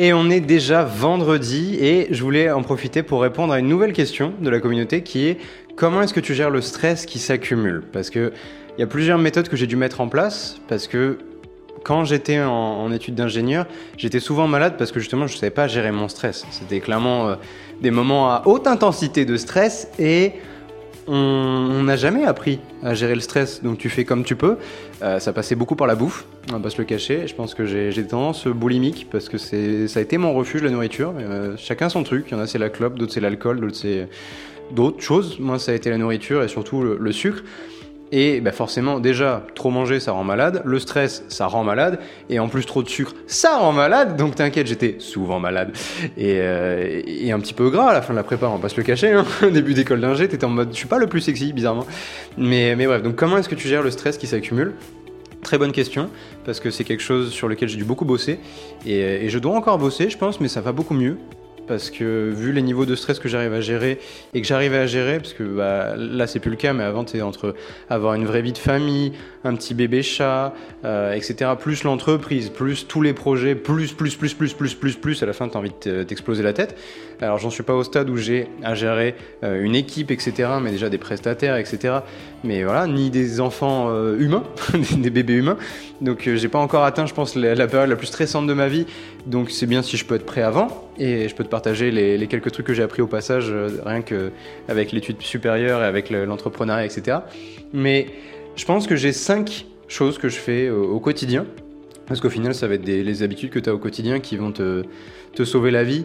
Et on est déjà vendredi et je voulais en profiter pour répondre à une nouvelle question de la communauté qui est comment est-ce que tu gères le stress qui s'accumule? Parce que il y a plusieurs méthodes que j'ai dû mettre en place parce que quand j'étais en, études d'ingénieur, j'étais souvent malade parce que justement je ne savais pas gérer mon stress. C'était clairement euh, des moments à haute intensité de stress et on n'a jamais appris à gérer le stress, donc tu fais comme tu peux. Euh, ça passait beaucoup par la bouffe, on va pas se le cacher. Je pense que j'ai des tendances boulimiques parce que ça a été mon refuge, la nourriture. Euh, chacun son truc. Il y en a c'est la clope, d'autres c'est l'alcool, d'autres c'est d'autres choses. Moi, ça a été la nourriture et surtout le sucre. Et bah forcément, déjà, trop manger, ça rend malade. Le stress, ça rend malade. Et en plus, trop de sucre, ça rend malade. Donc t'inquiète, j'étais souvent malade. Et, euh, un petit peu gras à la fin de la prépa, on va pas se le cacher. Hein. Début d'école d'ingé, t'étais en mode, je suis pas le plus sexy, bizarrement. Mais, mais bref, donc comment est-ce que tu gères le stress qui s'accumule? Très bonne question, parce que c'est quelque chose sur lequel j'ai dû beaucoup bosser. Et je dois encore bosser, je pense, mais ça va beaucoup mieux parce que vu les niveaux de stress que j'arrive à gérer et que j'arrivais à gérer, parce que bah, là c'est plus le cas, mais avant tu entre avoir une vraie vie de famille, un petit bébé chat, euh, etc., plus l'entreprise, plus tous les projets, plus, plus, plus, plus, plus, plus, plus, à la fin tu as envie de t'exploser la tête. Alors j'en suis pas au stade où j'ai à gérer euh, une équipe, etc., mais déjà des prestataires, etc., mais voilà, ni des enfants euh, humains, des bébés humains. Donc j'ai pas encore atteint, je pense, la période la plus stressante de ma vie, donc c'est bien si je peux être prêt avant et je peux te partager les, quelques trucs que j'ai appris au passage, euh, rien qu'avec l'étude supérieure et avec l'entrepreneuriat, etc. Mais je pense que j'ai cinq choses que je fais au, quotidien, parce qu'au final, ça va être les habitudes que tu as au quotidien qui vont te, te sauver la vie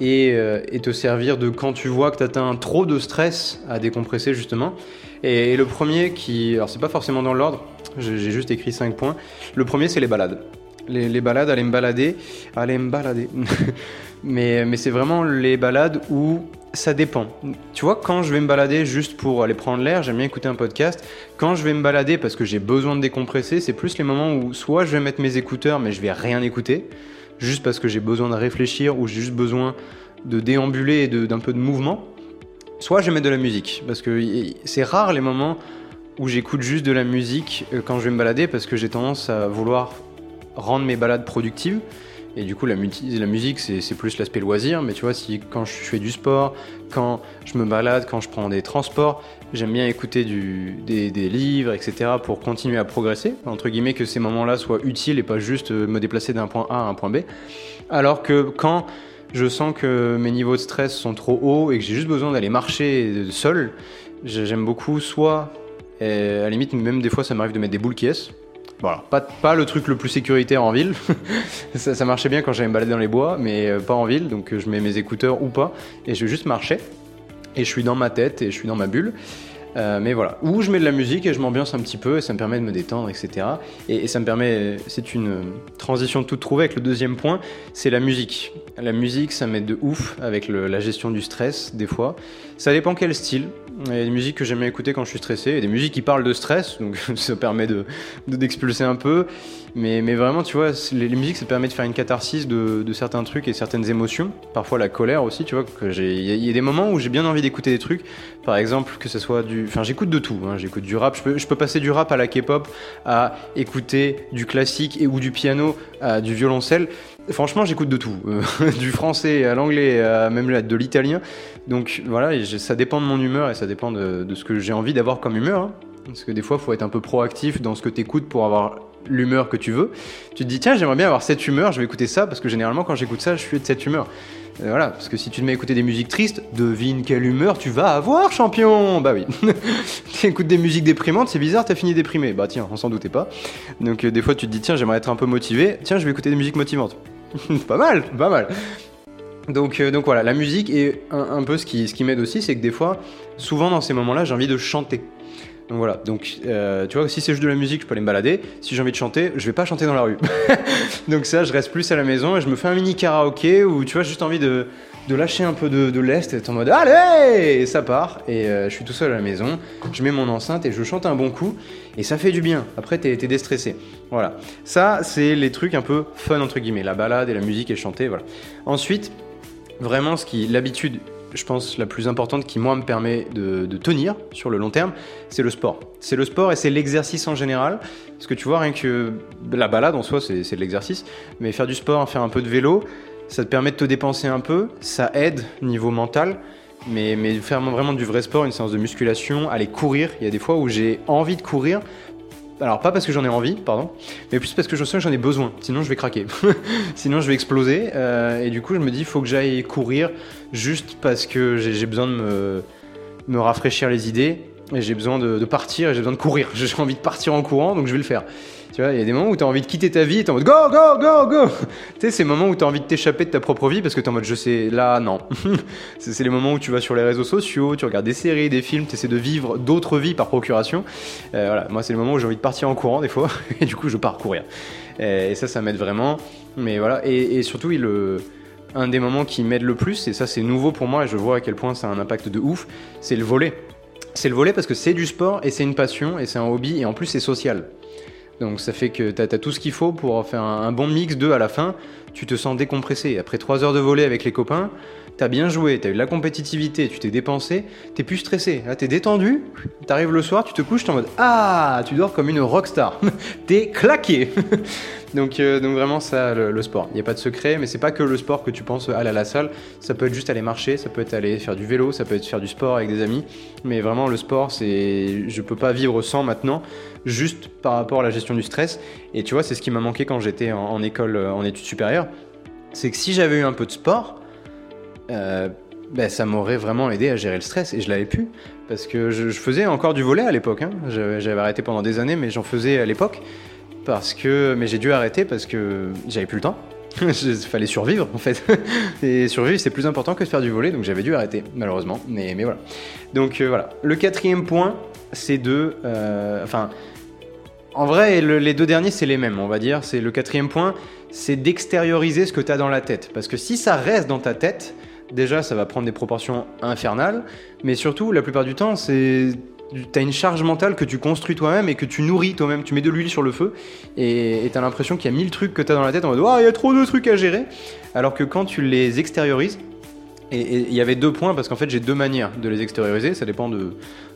et, euh, te servir de quand tu vois que tu atteins trop de stress à décompresser justement. Et, le premier qui, alors c'est pas forcément dans l'ordre, j'ai juste écrit cinq points. Le premier, c'est les balades. Les, balades, aller me balader, aller me balader. mais, mais c'est vraiment les balades où ça dépend. Tu vois, quand je vais me balader juste pour aller prendre l'air, j'aime bien écouter un podcast. Quand je vais me balader parce que j'ai besoin de décompresser, c'est plus les moments où soit je vais mettre mes écouteurs mais je vais rien écouter, juste parce que j'ai besoin de réfléchir ou j'ai juste besoin de déambuler et d'un peu de mouvement. Soit je vais mettre de la musique, parce que c'est rare les moments où j'écoute juste de la musique euh, quand je vais me balader parce que j'ai tendance à vouloir rendre mes balades productives. Et du coup, la, musique, c'est plus l'aspect loisir. Mais tu vois, si quand je fais du sport, quand je me balade, quand je prends des transports, j'aime bien écouter des, livres, etc. pour continuer à progresser. Entre guillemets, que ces moments-là soient utiles et pas juste euh, me déplacer d'un point A à un point B. Alors que quand je sens que mes niveaux de stress sont trop hauts et que j'ai juste besoin d'aller marcher seul, j'aime beaucoup soit, à la limite, même des fois, ça m'arrive de mettre des boules qui voilà, pas, pas le truc le plus sécuritaire en ville. ça, marchait bien quand j'allais me balader dans les bois, mais euh, pas en ville. Donc euh, je mets mes écouteurs ou pas. Et je vais juste marcher. Et je suis dans ma tête et je suis dans ma bulle. Euh, mais voilà, où je mets de la musique et je m'ambiance un petit peu et ça me permet de me détendre, etc. Et, ça me permet, c'est une transition toute trouvée avec le deuxième point, c'est la musique. La musique, ça m'aide de ouf avec la gestion du stress, des fois. Ça dépend quel style. Il y a des musiques que j'aime bien écouter quand je suis stressé, a des musiques qui parlent de stress, donc ça permet de d'expulser un peu. Mais, vraiment, tu vois, les, musiques, ça permet de faire une catharsis de, certains trucs et certaines émotions. Parfois la colère aussi, tu vois. Il y, a des moments où j'ai bien envie d'écouter des trucs. Par exemple, que ce soit du... Enfin, j'écoute de tout. Hein. J'écoute du rap. Je peux, passer du rap à la K-pop, à écouter du classique et ou du piano, à du violoncelle. Franchement, j'écoute de tout, euh, du français à l'anglais, même de l'italien. Donc voilà, ça dépend de mon humeur et ça dépend de, ce que j'ai envie d'avoir comme humeur. Hein. Parce que des fois, il faut être un peu proactif dans ce que tu écoutes pour avoir l'humeur que tu veux. Tu te dis, tiens, j'aimerais bien avoir cette humeur, je vais écouter ça, parce que généralement, quand j'écoute ça, je suis de cette humeur. Voilà, parce que si tu te mets à écouter des musiques tristes, devine quelle humeur tu vas avoir, champion Bah oui. tu écoutes des musiques déprimantes, c'est bizarre, t'as fini déprimé. Bah tiens, on s'en doutait pas. Donc euh, des fois, tu te dis, tiens, j'aimerais être un peu motivé, tiens, je vais écouter des musiques motivantes. pas mal, pas mal. Donc, euh, donc voilà, la musique et un, peu ce qui, ce qui m'aide aussi, c'est que des fois, souvent dans ces moments-là, j'ai envie de chanter. Donc voilà, donc euh, tu vois, si c'est juste de la musique, je peux aller me balader. Si j'ai envie de chanter, je vais pas chanter dans la rue. donc ça, je reste plus à la maison et je me fais un mini karaoké où tu vois, juste envie de, de lâcher un peu de, l'est et être en mode allez! Et ça part et euh, je suis tout seul à la maison. Je mets mon enceinte et je chante un bon coup et ça fait du bien. Après t'es es déstressé. Voilà. Ça c'est les trucs un peu fun entre guillemets. La balade et la musique et chanter voilà. Ensuite vraiment ce qui l'habitude je pense, la plus importante qui, moi, me permet de, tenir sur le long terme, c'est le sport. C'est le sport et c'est l'exercice en général. Parce que tu vois, rien que la balade en soi, c'est de l'exercice. Mais faire du sport, faire un peu de vélo, ça te permet de te dépenser un peu, ça aide niveau mental. Mais, mais faire vraiment du vrai sport, une séance de musculation, aller courir, il y a des fois où j'ai envie de courir, alors pas parce que j'en ai envie, pardon, mais plus parce que je sens que j'en ai besoin. Sinon je vais craquer. Sinon je vais exploser. Euh, et du coup je me dis faut que j'aille courir juste parce que j'ai besoin de me, rafraîchir les idées. Et j'ai besoin de, de, partir j'ai besoin de courir. J'ai envie de partir en courant donc je vais le faire. Tu vois, il y a des moments où tu as envie de quitter ta vie et tu en mode go, go, go, go Tu sais, ces moments où tu as envie de t'échapper de ta propre vie parce que tu en mode je sais, là, non. c'est les moments où tu vas sur les réseaux sociaux, tu regardes des séries, des films, tu essaies de vivre d'autres vies par procuration. Euh, voilà, moi, c'est le moment où j'ai envie de partir en courant des fois et du coup, je pars courir. Et, ça, ça m'aide vraiment. Mais voilà, et, surtout, un des moments qui m'aide le plus, et ça c'est nouveau pour moi et je vois à quel point ça a un impact de ouf, c'est le volet. C'est le volet parce que c'est du sport et c'est une passion et c'est un hobby et en plus c'est social. Donc ça fait que tu as, tout ce qu'il faut pour faire un, bon mix de à la fin, tu te sens décompressé. Après 3 heures de volet avec les copains, t'as bien joué, t'as eu de la compétitivité, tu t'es dépensé, t'es plus stressé. Là t'es détendu, t'arrives le soir, tu te couches, t'es en mode Ah, tu dors comme une rockstar. t'es claqué. Donc, euh, donc vraiment ça, le, sport. Il n'y a pas de secret, mais c'est pas que le sport que tu penses aller à la salle. Ça peut être juste aller marcher, ça peut être aller faire du vélo, ça peut être faire du sport avec des amis. Mais vraiment le sport, c'est, je peux pas vivre sans maintenant, juste par rapport à la gestion du stress. Et tu vois, c'est ce qui m'a manqué quand j'étais en, école, euh, en études supérieures. C'est que si j'avais eu un peu de sport, euh, ben, ça m'aurait vraiment aidé à gérer le stress et je l'avais pu parce que je, faisais encore du volet à l'époque. Hein. J'avais arrêté pendant des années, mais j'en faisais à l'époque parce que mais j'ai dû arrêter parce que j'avais plus le temps. Il fallait survivre en fait. Et survivre c'est plus important que de faire du volet, donc j'avais dû arrêter malheureusement. Mais, mais voilà. Donc euh, voilà. Le quatrième point, c'est de, enfin, en vrai, les deux derniers c'est les mêmes, on va dire. C'est le quatrième point, c'est d'extérioriser ce que tu as dans la tête, parce que si ça reste dans ta tête, déjà ça va prendre des proportions infernales, mais surtout la plupart du temps c'est tu as une charge mentale que tu construis toi-même et que tu nourris toi-même. Tu mets de l'huile sur le feu et tu as l'impression qu'il y a mille trucs que tu as dans la tête en mode Oh, il y a trop de trucs à gérer. Alors que quand tu les extériorises, et il y avait deux points parce qu'en fait j'ai deux manières de les extérioriser, ça dépend de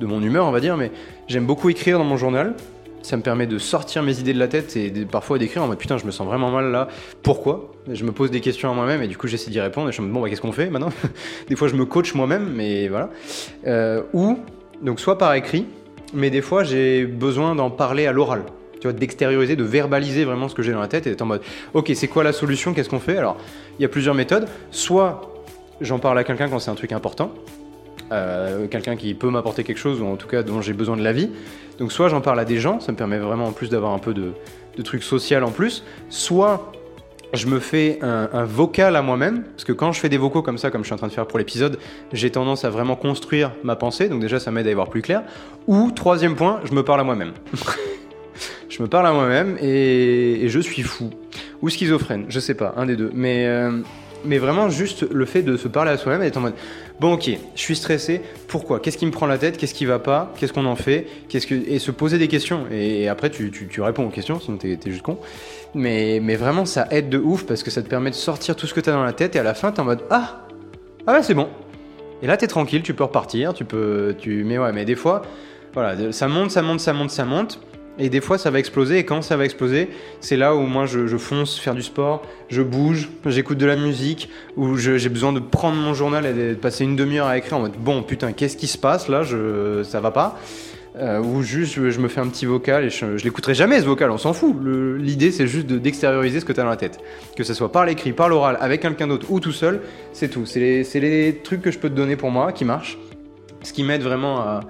mon humeur on va dire, mais j'aime beaucoup écrire dans mon journal. Ça me permet de sortir mes idées de la tête et parfois d'écrire en mode putain je me sens vraiment mal là, pourquoi? Je me pose des questions à moi-même et du coup j'essaie d'y répondre et je me dis bon bah qu'est-ce qu'on fait maintenant? Des fois je me coach moi-même mais voilà. Euh, ou donc soit par écrit, mais des fois j'ai besoin d'en parler à l'oral. Tu vois, d'extérioriser, de verbaliser vraiment ce que j'ai dans la tête et d'être en mode ok, c'est quoi la solution? Qu'est-ce qu'on fait? Alors, il y a plusieurs méthodes. Soit j'en parle à quelqu'un quand c'est un truc important, euh, quelqu'un qui peut m'apporter quelque chose ou en tout cas dont j'ai besoin de la vie. Donc soit j'en parle à des gens, ça me permet vraiment en plus d'avoir un peu de, de trucs social en plus. Soit je me fais un, vocal à moi-même, parce que quand je fais des vocaux comme ça, comme je suis en train de faire pour l'épisode, j'ai tendance à vraiment construire ma pensée, donc déjà ça m'aide à y voir plus clair. Ou troisième point, je me parle à moi-même. je me parle à moi-même et, je suis fou. Ou schizophrène, je sais pas, un des deux. Mais, euh, mais vraiment juste le fait de se parler à soi-même et d'être en mode bon ok, je suis stressé, pourquoi? Qu'est-ce qui me prend la tête? Qu'est-ce qui va pas? Qu'est-ce qu'on en fait? Qu'est-ce que et se poser des questions. Et, après tu, réponds aux questions, sinon t'es es juste con. Mais, mais vraiment ça aide de ouf parce que ça te permet de sortir tout ce que t'as dans la tête et à la fin t'es en mode ah! Ah ouais c'est bon. Et là t'es tranquille, tu peux repartir, tu peux tu mais ouais mais des fois voilà ça monte, ça monte, ça monte, ça monte. Et des fois, ça va exploser. Et quand ça va exploser, c'est là où moi, je, fonce faire du sport, je bouge, j'écoute de la musique, où j'ai besoin de prendre mon journal et de passer une demi-heure à écrire en mode bon, putain, qu'est-ce qui se passe? Là Ça va pas. Euh, ou juste je, me fais un petit vocal et je, l'écouterai jamais ce vocal, on s'en fout. L'idée c'est juste d'extérioriser ce que tu as dans la tête. Que ce soit par l'écrit, par l'oral, avec quelqu'un d'autre ou tout seul, c'est tout. C'est les, les, trucs que je peux te donner pour moi qui marchent. Ce qui m'aide vraiment à,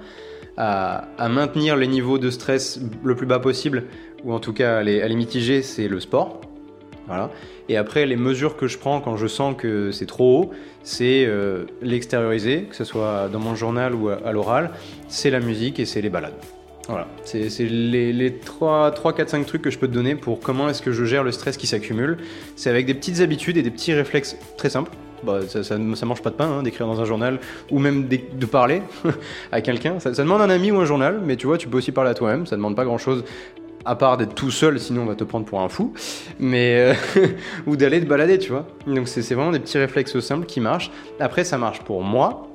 à, maintenir les niveaux de stress le plus bas possible, ou en tout cas à les, mitiger, c'est le sport. Voilà. Et après, les mesures que je prends quand je sens que c'est trop haut, c'est euh, l'extérioriser, que ce soit dans mon journal ou à, l'oral, c'est la musique et c'est les balades. Voilà, c'est les, les 3, 3, 4, 5 trucs que je peux te donner pour comment est-ce que je gère le stress qui s'accumule. C'est avec des petites habitudes et des petits réflexes très simples bah, ça, ça, mange pas de pain hein, d'écrire dans un journal ou même de, parler à quelqu'un. Ça, demande un ami ou un journal, mais tu vois, tu peux aussi parler à toi-même. Ça demande pas grand-chose à part d'être tout seul, sinon on va te prendre pour un fou, mais euh, ou d'aller te balader, tu vois. Donc c'est vraiment des petits réflexes simples qui marchent. Après, ça marche pour moi.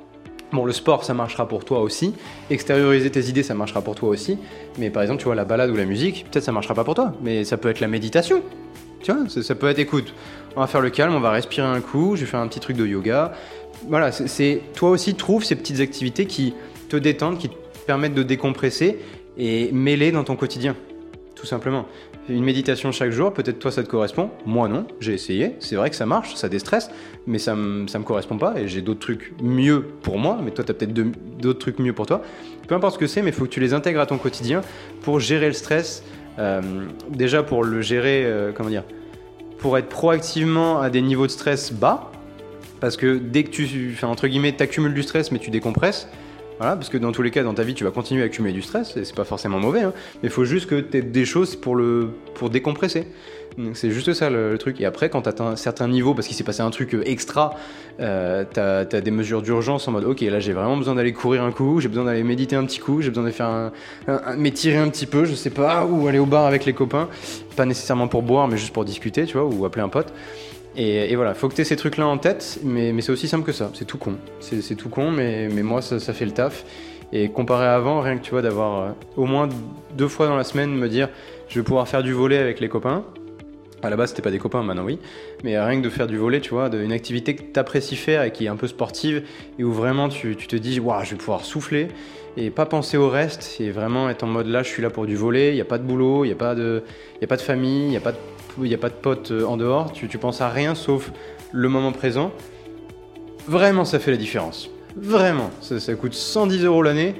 Bon, le sport, ça marchera pour toi aussi. Extérioriser tes idées, ça marchera pour toi aussi. Mais par exemple, tu vois, la balade ou la musique, peut-être ça marchera pas pour toi, mais ça peut être la méditation Ça, peut être écoute, on va faire le calme, on va respirer un coup, je vais faire un petit truc de yoga. Voilà, c'est- toi aussi trouve ces petites activités qui te détendent, qui te permettent de décompresser et mêler dans ton quotidien, tout simplement. Une méditation chaque jour, peut-être toi ça te correspond, moi non, j'ai essayé, c'est vrai que ça marche, ça déstresse, mais ça me, me correspond pas et j'ai d'autres trucs mieux pour moi, mais toi tu as peut-être d'autres trucs mieux pour toi. Peu importe ce que c'est, mais il faut que tu les intègres à ton quotidien pour gérer le stress, euh, déjà pour le gérer, euh, comment dire, pour être proactivement à des niveaux de stress bas, parce que dès que tu, enfin, entre guillemets, t'accumules du stress mais tu décompresses, voilà, parce que dans tous les cas, dans ta vie, tu vas continuer à accumuler du stress, et c'est pas forcément mauvais, hein, mais il faut juste que tu aies des choses pour, le, pour décompresser. C'est juste ça le, le truc. Et après, quand tu atteins un certain niveau, parce qu'il s'est passé un truc euh, extra, euh, tu as, des mesures d'urgence en mode ok, là j'ai vraiment besoin d'aller courir un coup, j'ai besoin d'aller méditer un petit coup, j'ai besoin de faire un, un- un- m'étirer un petit peu, je sais pas, ou aller au bar avec les copains, pas nécessairement pour boire, mais juste pour discuter, tu vois, ou appeler un pote. Et, voilà, faut que tu aies ces trucs-là en tête, mais, c'est aussi simple que ça. C'est tout con. C'est tout con, mais, moi, ça, ça fait le taf. Et comparé à avant, rien que tu vois, d'avoir euh, au moins deux fois dans la semaine me dire je vais pouvoir faire du volet avec les copains. À la base, c'était pas des copains, maintenant oui. Mais rien que de faire du volet, tu vois, une activité que tu apprécies faire et qui est un peu sportive et où vraiment tu, te dis waouh, je vais pouvoir souffler et pas penser au reste et vraiment être en mode là, je suis là pour du volet, il n'y a pas de boulot, il n'y a, pas de- y a pas de famille, il n'y a pas de n'y a pas de potes euh, en dehors, tu, penses à rien sauf le moment présent. Vraiment, ça fait la différence. Vraiment, ça coûte 110 euros l'année.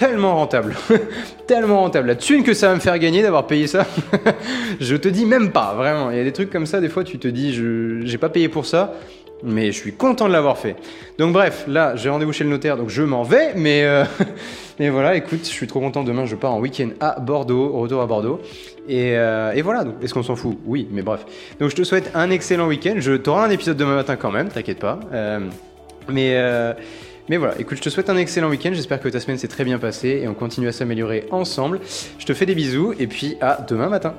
Tellement rentable. Tellement rentable. La thune que ça va me faire gagner d'avoir payé ça, je te dis même pas, vraiment. Il y a des trucs comme ça, des fois tu te dis, je j'ai pas payé pour ça, mais je suis content de l'avoir fait. Donc bref, là j'ai rendez-vous chez le notaire, donc je m'en vais, mais, euh, mais voilà, écoute, je suis trop content. Demain je pars en week-end à Bordeaux, au retour à Bordeaux. Et, euh, et voilà, est-ce qu'on s'en fout? Oui, mais bref. Donc je te souhaite un excellent week-end. Je t'aurai un épisode demain matin quand même, t'inquiète pas. Euh, mais, mais voilà, écoute, je te souhaite un excellent week-end. J'espère que ta semaine s'est très bien passée et on continue à s'améliorer ensemble. Je te fais des bisous et puis à demain matin.